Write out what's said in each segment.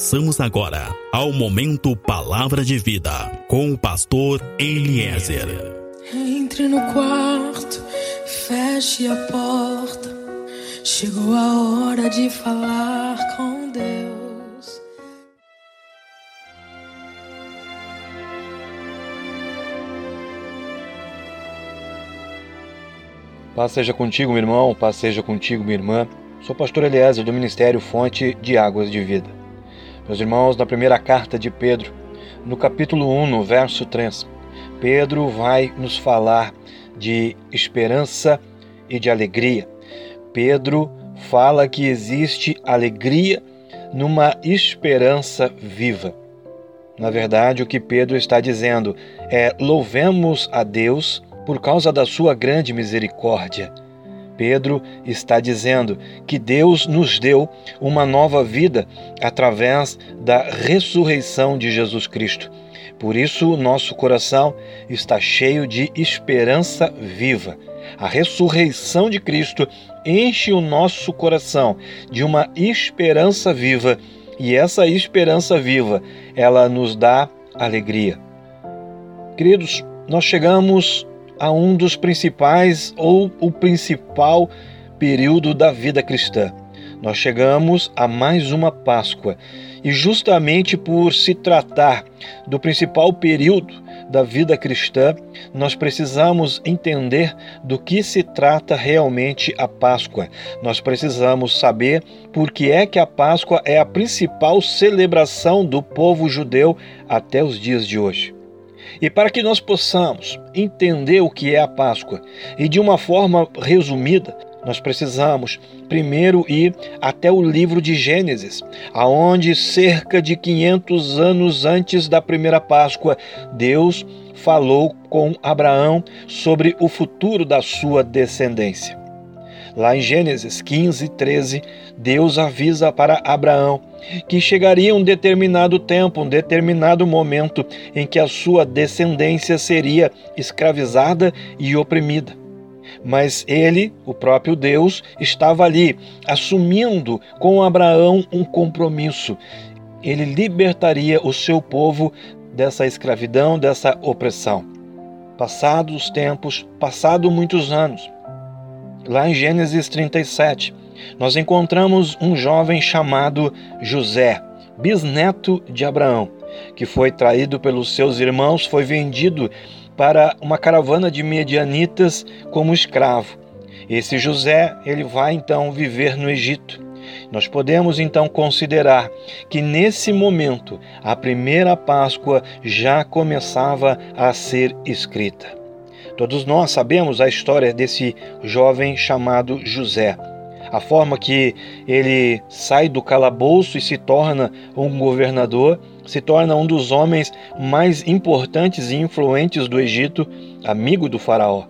Passamos agora ao momento Palavra de Vida com o pastor Eliezer. Entre no quarto, feche a porta. Chegou a hora de falar com Deus. Paz seja contigo, meu irmão, paz seja contigo, minha irmã. Sou pastor Eliezer do Ministério Fonte de Águas de Vida. Meus irmãos, na primeira carta de Pedro, no capítulo 1, no verso 3, Pedro vai nos falar de esperança e de alegria. Pedro fala que existe alegria numa esperança viva. Na verdade, o que Pedro está dizendo é: louvemos a Deus por causa da sua grande misericórdia. Pedro está dizendo que Deus nos deu uma nova vida através da ressurreição de Jesus Cristo. Por isso, nosso coração está cheio de esperança viva. A ressurreição de Cristo enche o nosso coração de uma esperança viva, e essa esperança viva, ela nos dá alegria. Queridos, nós chegamos a um dos principais ou o principal período da vida cristã. Nós chegamos a mais uma Páscoa e, justamente por se tratar do principal período da vida cristã, nós precisamos entender do que se trata realmente a Páscoa. Nós precisamos saber por que é que a Páscoa é a principal celebração do povo judeu até os dias de hoje. E para que nós possamos entender o que é a Páscoa e de uma forma resumida, nós precisamos primeiro ir até o livro de Gênesis, aonde cerca de 500 anos antes da primeira Páscoa, Deus falou com Abraão sobre o futuro da sua descendência. Lá em Gênesis 15, 13, Deus avisa para Abraão que chegaria um determinado tempo, um determinado momento em que a sua descendência seria escravizada e oprimida. Mas ele, o próprio Deus, estava ali, assumindo com Abraão um compromisso. Ele libertaria o seu povo dessa escravidão, dessa opressão. Passados os tempos, passado muitos anos, lá em Gênesis 37, nós encontramos um jovem chamado José, bisneto de Abraão, que foi traído pelos seus irmãos, foi vendido para uma caravana de medianitas como escravo. Esse José, ele vai então viver no Egito. Nós podemos então considerar que nesse momento a primeira Páscoa já começava a ser escrita. Todos nós sabemos a história desse jovem chamado José. A forma que ele sai do calabouço e se torna um governador, se torna um dos homens mais importantes e influentes do Egito, amigo do Faraó.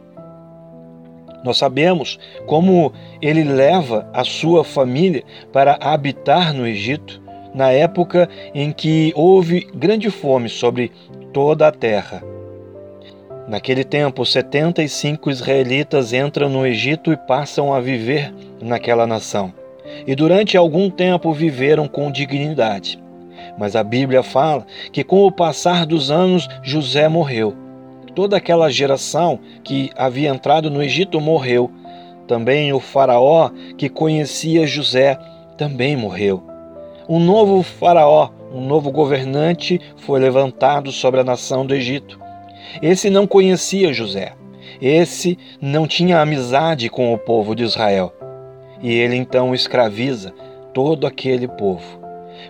Nós sabemos como ele leva a sua família para habitar no Egito, na época em que houve grande fome sobre toda a terra. Naquele tempo, 75 israelitas entram no Egito e passam a viver naquela nação. E durante algum tempo viveram com dignidade. Mas a Bíblia fala que com o passar dos anos José morreu. Toda aquela geração que havia entrado no Egito morreu. Também o faraó que conhecia José também morreu. Um novo faraó, um novo governante foi levantado sobre a nação do Egito. Esse não conhecia José. Esse não tinha amizade com o povo de Israel. E ele então escraviza todo aquele povo.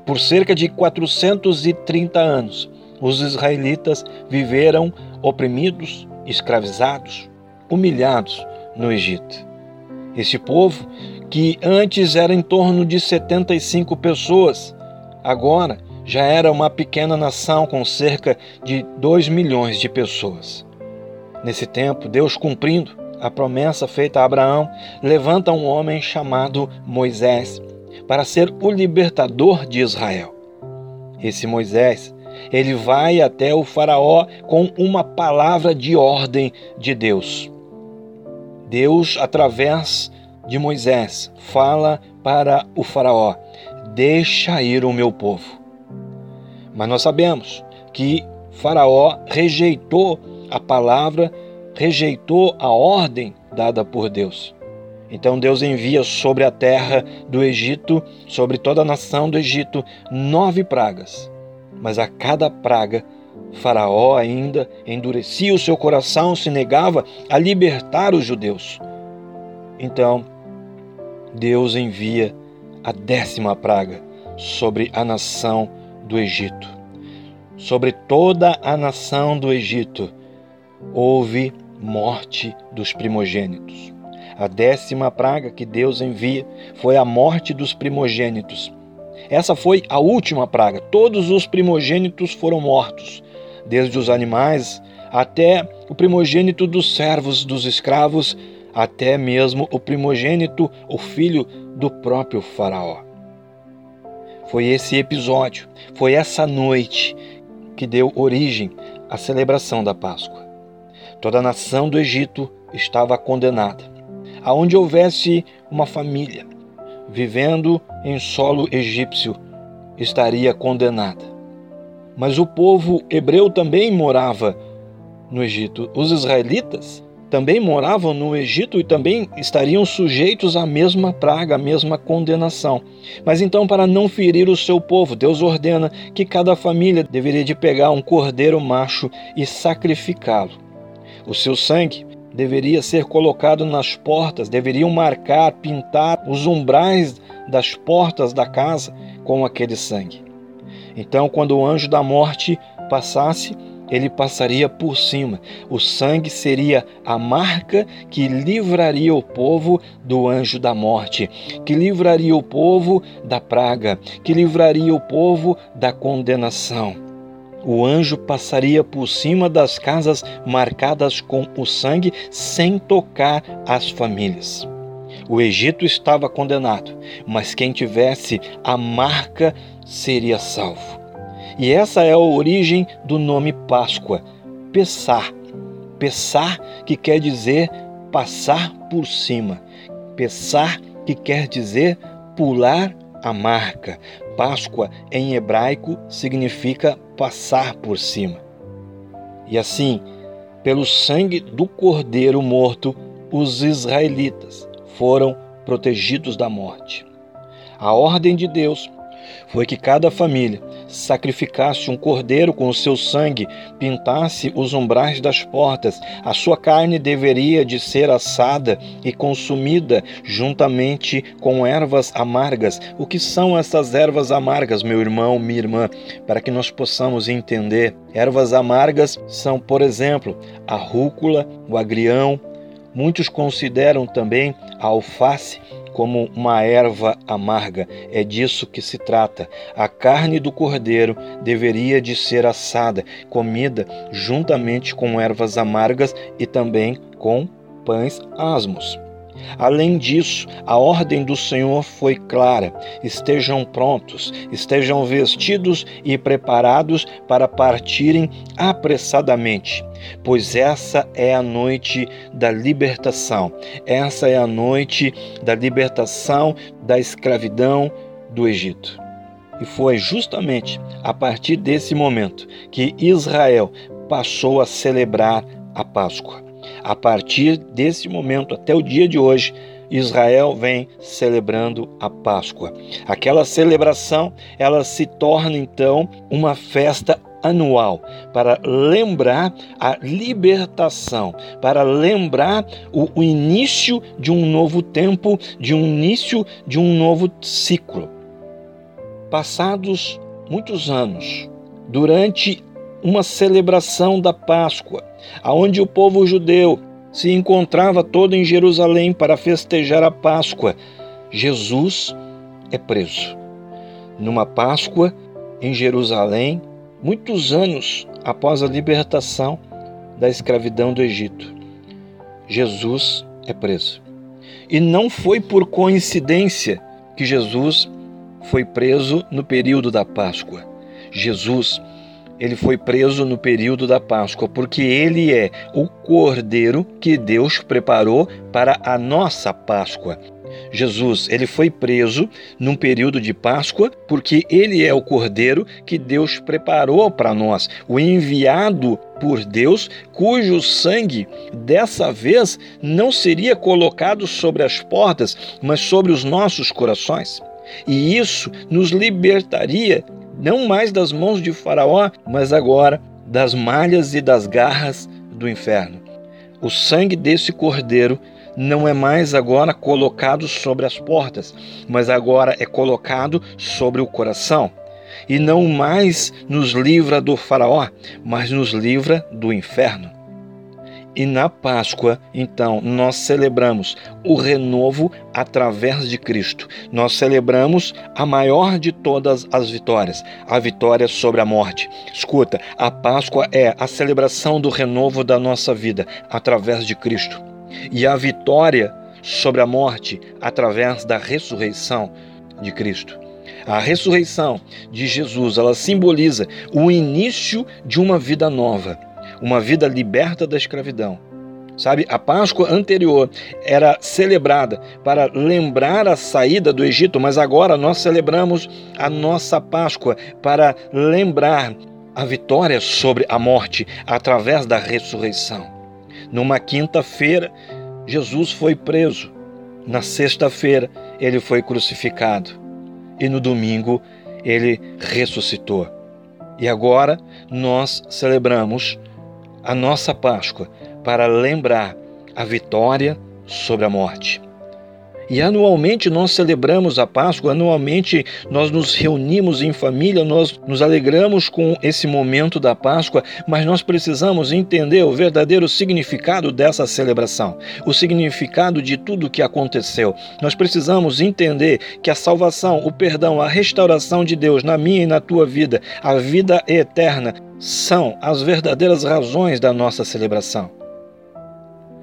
Por cerca de 430 anos, os israelitas viveram oprimidos, escravizados, humilhados no Egito. Este povo, que antes era em torno de 75 pessoas, agora já era uma pequena nação com cerca de 2 milhões de pessoas. Nesse tempo, Deus cumprindo a promessa feita a Abraão, levanta um homem chamado Moisés para ser o libertador de Israel. Esse Moisés, ele vai até o faraó com uma palavra de ordem de Deus. Deus, através de Moisés, fala para o faraó: Deixa ir o meu povo. Mas nós sabemos que Faraó rejeitou a palavra, rejeitou a ordem dada por Deus. Então Deus envia sobre a terra do Egito, sobre toda a nação do Egito, nove pragas. Mas a cada praga, Faraó ainda endurecia o seu coração, se negava a libertar os judeus. Então, Deus envia a décima praga sobre a nação do Egito. Sobre toda a nação do Egito houve morte dos primogênitos. A décima praga que Deus envia foi a morte dos primogênitos. Essa foi a última praga. Todos os primogênitos foram mortos, desde os animais até o primogênito dos servos, dos escravos, até mesmo o primogênito, o filho do próprio Faraó. Foi esse episódio, foi essa noite que deu origem à celebração da Páscoa. Toda a nação do Egito estava condenada aonde houvesse uma família vivendo em solo egípcio estaria condenada. Mas o povo hebreu também morava no Egito. Os israelitas também moravam no Egito e também estariam sujeitos à mesma praga, à mesma condenação. Mas então, para não ferir o seu povo, Deus ordena que cada família deveria de pegar um cordeiro macho e sacrificá-lo. O seu sangue deveria ser colocado nas portas, deveriam marcar, pintar os umbrais das portas da casa com aquele sangue. Então, quando o anjo da morte passasse, ele passaria por cima. O sangue seria a marca que livraria o povo do anjo da morte, que livraria o povo da praga, que livraria o povo da condenação o anjo passaria por cima das casas marcadas com o sangue sem tocar as famílias. O Egito estava condenado, mas quem tivesse a marca seria salvo. E essa é a origem do nome Páscoa, Pessar. Pessar que quer dizer passar por cima. Pessar que quer dizer pular a marca. Páscoa em hebraico significa passar por cima. E assim, pelo sangue do cordeiro morto, os israelitas foram protegidos da morte. A ordem de Deus foi que cada família sacrificasse um cordeiro com o seu sangue, pintasse os umbrais das portas. A sua carne deveria de ser assada e consumida juntamente com ervas amargas. O que são essas ervas amargas, meu irmão, minha irmã, para que nós possamos entender? Ervas amargas são, por exemplo, a rúcula, o agrião, Muitos consideram também a alface como uma erva amarga. É disso que se trata. A carne do cordeiro deveria de ser assada, comida juntamente com ervas amargas e também com pães asmos. Além disso, a ordem do Senhor foi clara: estejam prontos, estejam vestidos e preparados para partirem apressadamente, pois essa é a noite da libertação, essa é a noite da libertação da escravidão do Egito. E foi justamente a partir desse momento que Israel passou a celebrar a Páscoa. A partir desse momento até o dia de hoje, Israel vem celebrando a Páscoa. Aquela celebração, ela se torna então uma festa anual para lembrar a libertação, para lembrar o, o, início de um novo tempo, de um início de um novo ciclo. Passados muitos anos, durante uma celebração da Páscoa, aonde o povo judeu se encontrava todo em Jerusalém para festejar a Páscoa, Jesus é preso. Numa Páscoa em Jerusalém, muitos anos após a libertação da escravidão do Egito, Jesus é preso. E não foi por coincidência que Jesus foi preso no período da Páscoa. Jesus ele foi preso no período da Páscoa, porque ele é o cordeiro que Deus preparou para a nossa Páscoa. Jesus, ele foi preso num período de Páscoa, porque ele é o cordeiro que Deus preparou para nós, o enviado por Deus, cujo sangue dessa vez não seria colocado sobre as portas, mas sobre os nossos corações. E isso nos libertaria não mais das mãos de Faraó, mas agora das malhas e das garras do inferno. O sangue desse cordeiro não é mais agora colocado sobre as portas, mas agora é colocado sobre o coração. E não mais nos livra do Faraó, mas nos livra do inferno. E na Páscoa, então, nós celebramos o renovo através de Cristo. Nós celebramos a maior de todas as vitórias, a vitória sobre a morte. Escuta, a Páscoa é a celebração do renovo da nossa vida através de Cristo e a vitória sobre a morte através da ressurreição de Cristo. A ressurreição de Jesus, ela simboliza o início de uma vida nova, uma vida liberta da escravidão. Sabe, a Páscoa anterior era celebrada para lembrar a saída do Egito, mas agora nós celebramos a nossa Páscoa para lembrar a vitória sobre a morte através da ressurreição. Numa quinta-feira, Jesus foi preso. Na sexta-feira, ele foi crucificado. E no domingo, ele ressuscitou. E agora nós celebramos a nossa Páscoa para lembrar a vitória sobre a morte. E anualmente nós celebramos a Páscoa, anualmente nós nos reunimos em família, nós nos alegramos com esse momento da Páscoa, mas nós precisamos entender o verdadeiro significado dessa celebração, o significado de tudo que aconteceu. Nós precisamos entender que a salvação, o perdão, a restauração de Deus na minha e na tua vida, a vida eterna, são as verdadeiras razões da nossa celebração.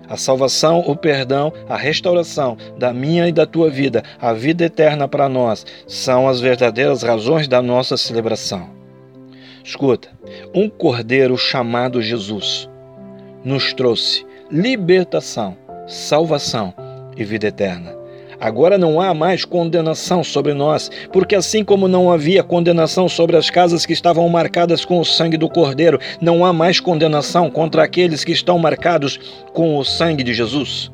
A salvação, o perdão, a restauração da minha e da tua vida, a vida eterna para nós, são as verdadeiras razões da nossa celebração. Escuta, um cordeiro chamado Jesus nos trouxe libertação, salvação e vida eterna. Agora não há mais condenação sobre nós, porque assim como não havia condenação sobre as casas que estavam marcadas com o sangue do Cordeiro, não há mais condenação contra aqueles que estão marcados com o sangue de Jesus.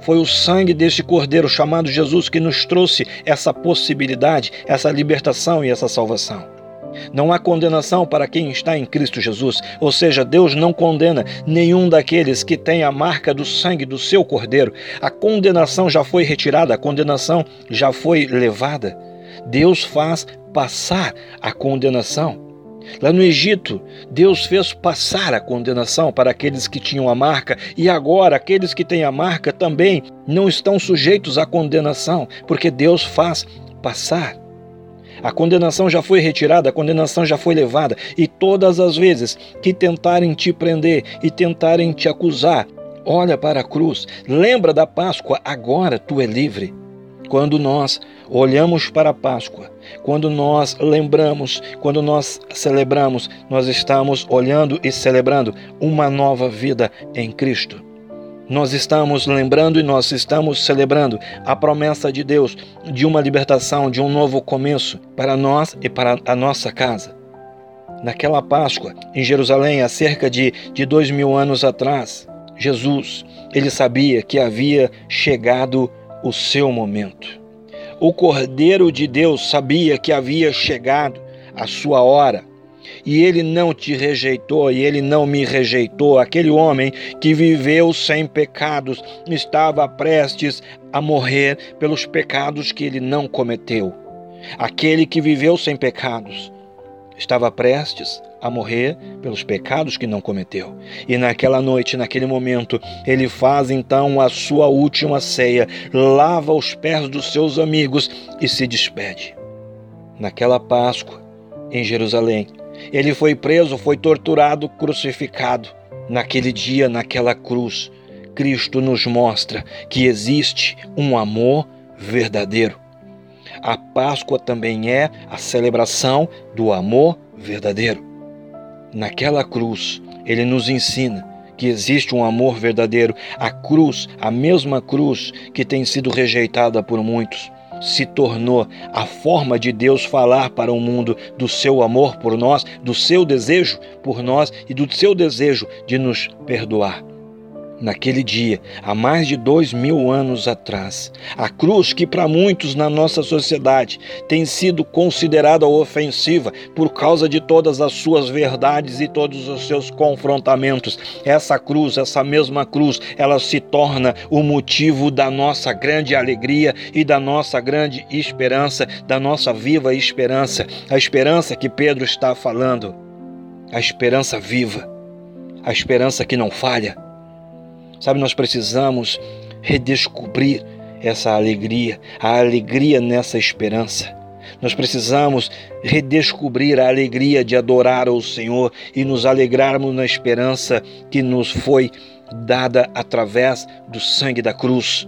Foi o sangue deste Cordeiro chamado Jesus que nos trouxe essa possibilidade, essa libertação e essa salvação. Não há condenação para quem está em Cristo Jesus, ou seja, Deus não condena nenhum daqueles que tem a marca do sangue do seu cordeiro. A condenação já foi retirada, a condenação já foi levada. Deus faz passar a condenação. Lá no Egito, Deus fez passar a condenação para aqueles que tinham a marca, e agora aqueles que têm a marca também não estão sujeitos à condenação, porque Deus faz passar. A condenação já foi retirada, a condenação já foi levada, e todas as vezes que tentarem te prender e tentarem te acusar, olha para a cruz, lembra da Páscoa, agora tu é livre. Quando nós olhamos para a Páscoa, quando nós lembramos, quando nós celebramos, nós estamos olhando e celebrando uma nova vida em Cristo nós estamos lembrando e nós estamos celebrando a promessa de Deus de uma libertação, de um novo começo para nós e para a nossa casa. Naquela Páscoa, em Jerusalém, há cerca de, de dois mil anos atrás, Jesus, ele sabia que havia chegado o seu momento. O Cordeiro de Deus sabia que havia chegado a sua hora e ele não te rejeitou e ele não me rejeitou. Aquele homem que viveu sem pecados estava prestes a morrer pelos pecados que ele não cometeu. Aquele que viveu sem pecados estava prestes a morrer pelos pecados que não cometeu. E naquela noite, naquele momento, ele faz então a sua última ceia, lava os pés dos seus amigos e se despede. Naquela Páscoa, em Jerusalém, ele foi preso, foi torturado, crucificado. Naquele dia, naquela cruz, Cristo nos mostra que existe um amor verdadeiro. A Páscoa também é a celebração do amor verdadeiro. Naquela cruz, ele nos ensina que existe um amor verdadeiro. A cruz, a mesma cruz que tem sido rejeitada por muitos, se tornou a forma de Deus falar para o mundo do seu amor por nós, do seu desejo por nós e do seu desejo de nos perdoar naquele dia, há mais de dois mil anos atrás. A cruz, que para muitos na nossa sociedade tem sido considerada ofensiva por causa de todas as suas verdades e todos os seus confrontamentos, essa cruz, essa mesma cruz, ela se torna o motivo da nossa grande alegria e da nossa grande esperança, da nossa viva esperança, a esperança que Pedro está falando, a esperança viva, a esperança que não falha Sabe, nós precisamos redescobrir essa alegria, a alegria nessa esperança. Nós precisamos redescobrir a alegria de adorar ao Senhor e nos alegrarmos na esperança que nos foi dada através do sangue da cruz.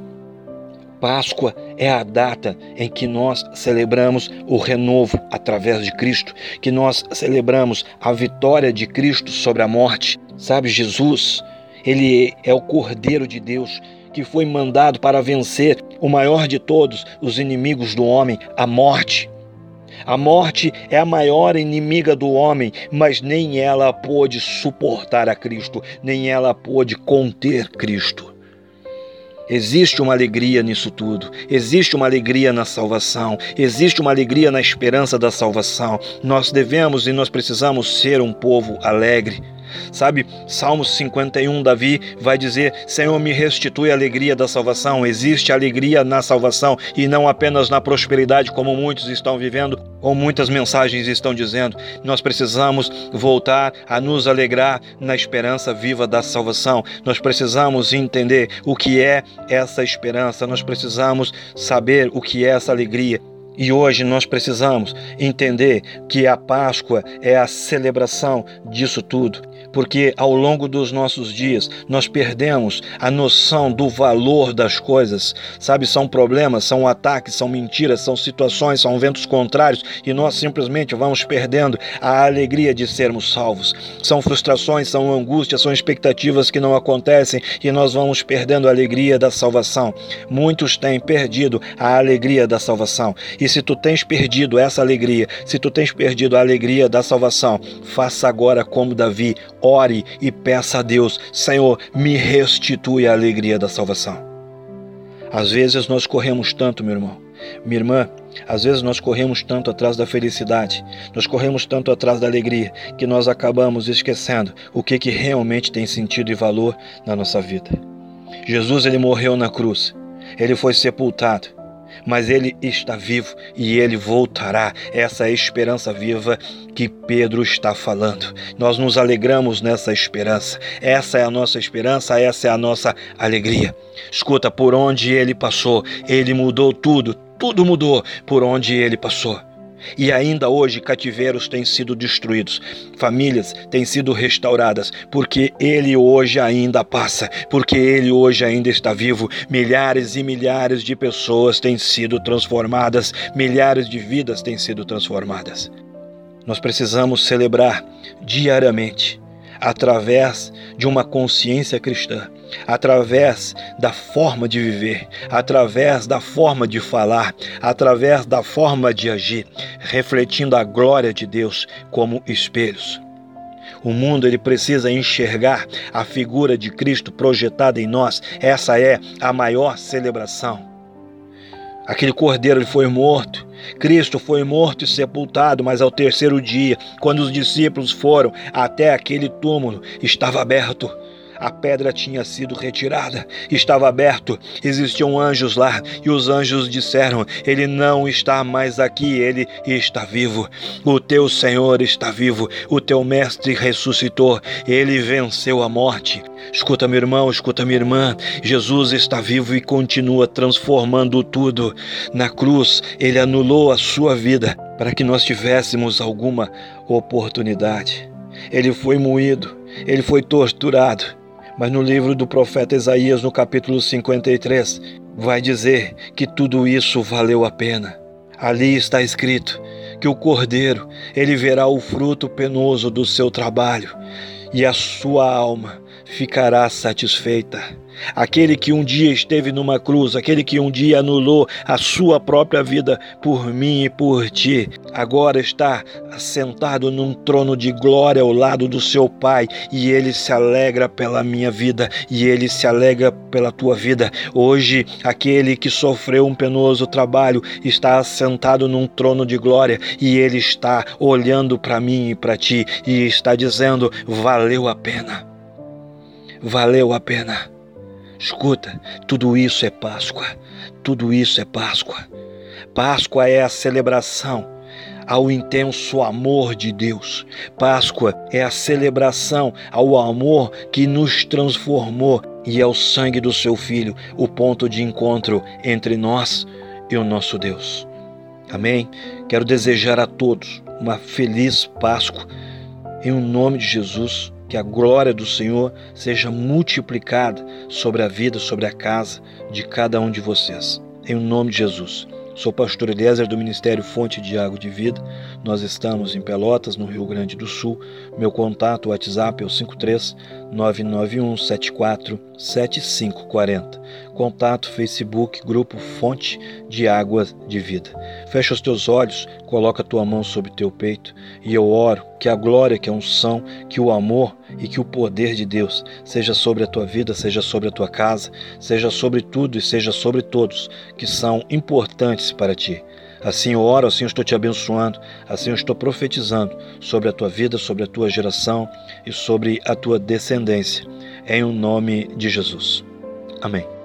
Páscoa é a data em que nós celebramos o renovo através de Cristo, que nós celebramos a vitória de Cristo sobre a morte. Sabe, Jesus, ele é o Cordeiro de Deus que foi mandado para vencer o maior de todos os inimigos do homem, a morte. A morte é a maior inimiga do homem, mas nem ela pôde suportar a Cristo, nem ela pôde conter Cristo. Existe uma alegria nisso tudo, existe uma alegria na salvação, existe uma alegria na esperança da salvação. Nós devemos e nós precisamos ser um povo alegre. Sabe, Salmo 51, Davi vai dizer: Senhor, me restitui a alegria da salvação. Existe alegria na salvação e não apenas na prosperidade, como muitos estão vivendo, ou muitas mensagens estão dizendo. Nós precisamos voltar a nos alegrar na esperança viva da salvação. Nós precisamos entender o que é essa esperança, nós precisamos saber o que é essa alegria. E hoje nós precisamos entender que a Páscoa é a celebração disso tudo porque ao longo dos nossos dias nós perdemos a noção do valor das coisas. Sabe, são problemas, são ataques, são mentiras, são situações, são ventos contrários e nós simplesmente vamos perdendo a alegria de sermos salvos. São frustrações, são angústias, são expectativas que não acontecem e nós vamos perdendo a alegria da salvação. Muitos têm perdido a alegria da salvação. E se tu tens perdido essa alegria, se tu tens perdido a alegria da salvação, faça agora como Davi, ore e peça a Deus: Senhor, me restitui a alegria da salvação. Às vezes nós corremos tanto, meu irmão, minha irmã, às vezes nós corremos tanto atrás da felicidade, nós corremos tanto atrás da alegria, que nós acabamos esquecendo o que, que realmente tem sentido e valor na nossa vida. Jesus ele morreu na cruz, ele foi sepultado, mas ele está vivo e ele voltará. Essa é a esperança viva que Pedro está falando. Nós nos alegramos nessa esperança. Essa é a nossa esperança, essa é a nossa alegria. Escuta, por onde ele passou, ele mudou tudo, tudo mudou por onde ele passou. E ainda hoje cativeiros têm sido destruídos, famílias têm sido restauradas, porque ele hoje ainda passa, porque ele hoje ainda está vivo. Milhares e milhares de pessoas têm sido transformadas, milhares de vidas têm sido transformadas. Nós precisamos celebrar diariamente através de uma consciência cristã, através da forma de viver, através da forma de falar, através da forma de agir, refletindo a glória de Deus como espelhos. O mundo ele precisa enxergar a figura de Cristo projetada em nós. Essa é a maior celebração. Aquele cordeiro ele foi morto. Cristo foi morto e sepultado, mas ao terceiro dia, quando os discípulos foram até aquele túmulo, estava aberto a pedra tinha sido retirada, estava aberto, existiam anjos lá, e os anjos disseram: Ele não está mais aqui, ele está vivo. O teu Senhor está vivo, o teu Mestre ressuscitou, ele venceu a morte. Escuta, meu irmão, escuta, minha irmã, Jesus está vivo e continua transformando tudo. Na cruz, ele anulou a sua vida para que nós tivéssemos alguma oportunidade. Ele foi moído, ele foi torturado, mas no livro do profeta Isaías, no capítulo 53, vai dizer que tudo isso valeu a pena. Ali está escrito que o cordeiro, ele verá o fruto penoso do seu trabalho, e a sua alma ficará satisfeita. Aquele que um dia esteve numa cruz, aquele que um dia anulou a sua própria vida por mim e por ti, agora está sentado num trono de glória ao lado do seu Pai e ele se alegra pela minha vida e ele se alegra pela tua vida. Hoje, aquele que sofreu um penoso trabalho está sentado num trono de glória e ele está olhando para mim e para ti e está dizendo: valeu a pena. Valeu a pena. Escuta, tudo isso é Páscoa. Tudo isso é Páscoa. Páscoa é a celebração ao intenso amor de Deus. Páscoa é a celebração ao amor que nos transformou e ao sangue do seu Filho, o ponto de encontro entre nós e o nosso Deus. Amém? Quero desejar a todos uma feliz Páscoa. Em o nome de Jesus, que a glória do Senhor seja multiplicada sobre a vida, sobre a casa de cada um de vocês. Em nome de Jesus. Sou pastor Eliezer do Ministério Fonte de Água de Vida. Nós estamos em Pelotas, no Rio Grande do Sul. Meu contato WhatsApp é o 53 991 74 7540. Contato Facebook Grupo Fonte de Água de Vida. Fecha os teus olhos, coloca a tua mão sobre teu peito e eu oro que a glória, que a unção, que o amor e que o poder de Deus seja sobre a tua vida, seja sobre a tua casa, seja sobre tudo e seja sobre todos que são importantes para ti. Assim eu oro, assim eu estou te abençoando, assim eu estou profetizando sobre a tua vida, sobre a tua geração e sobre a tua descendência. Em o nome de Jesus. Amém.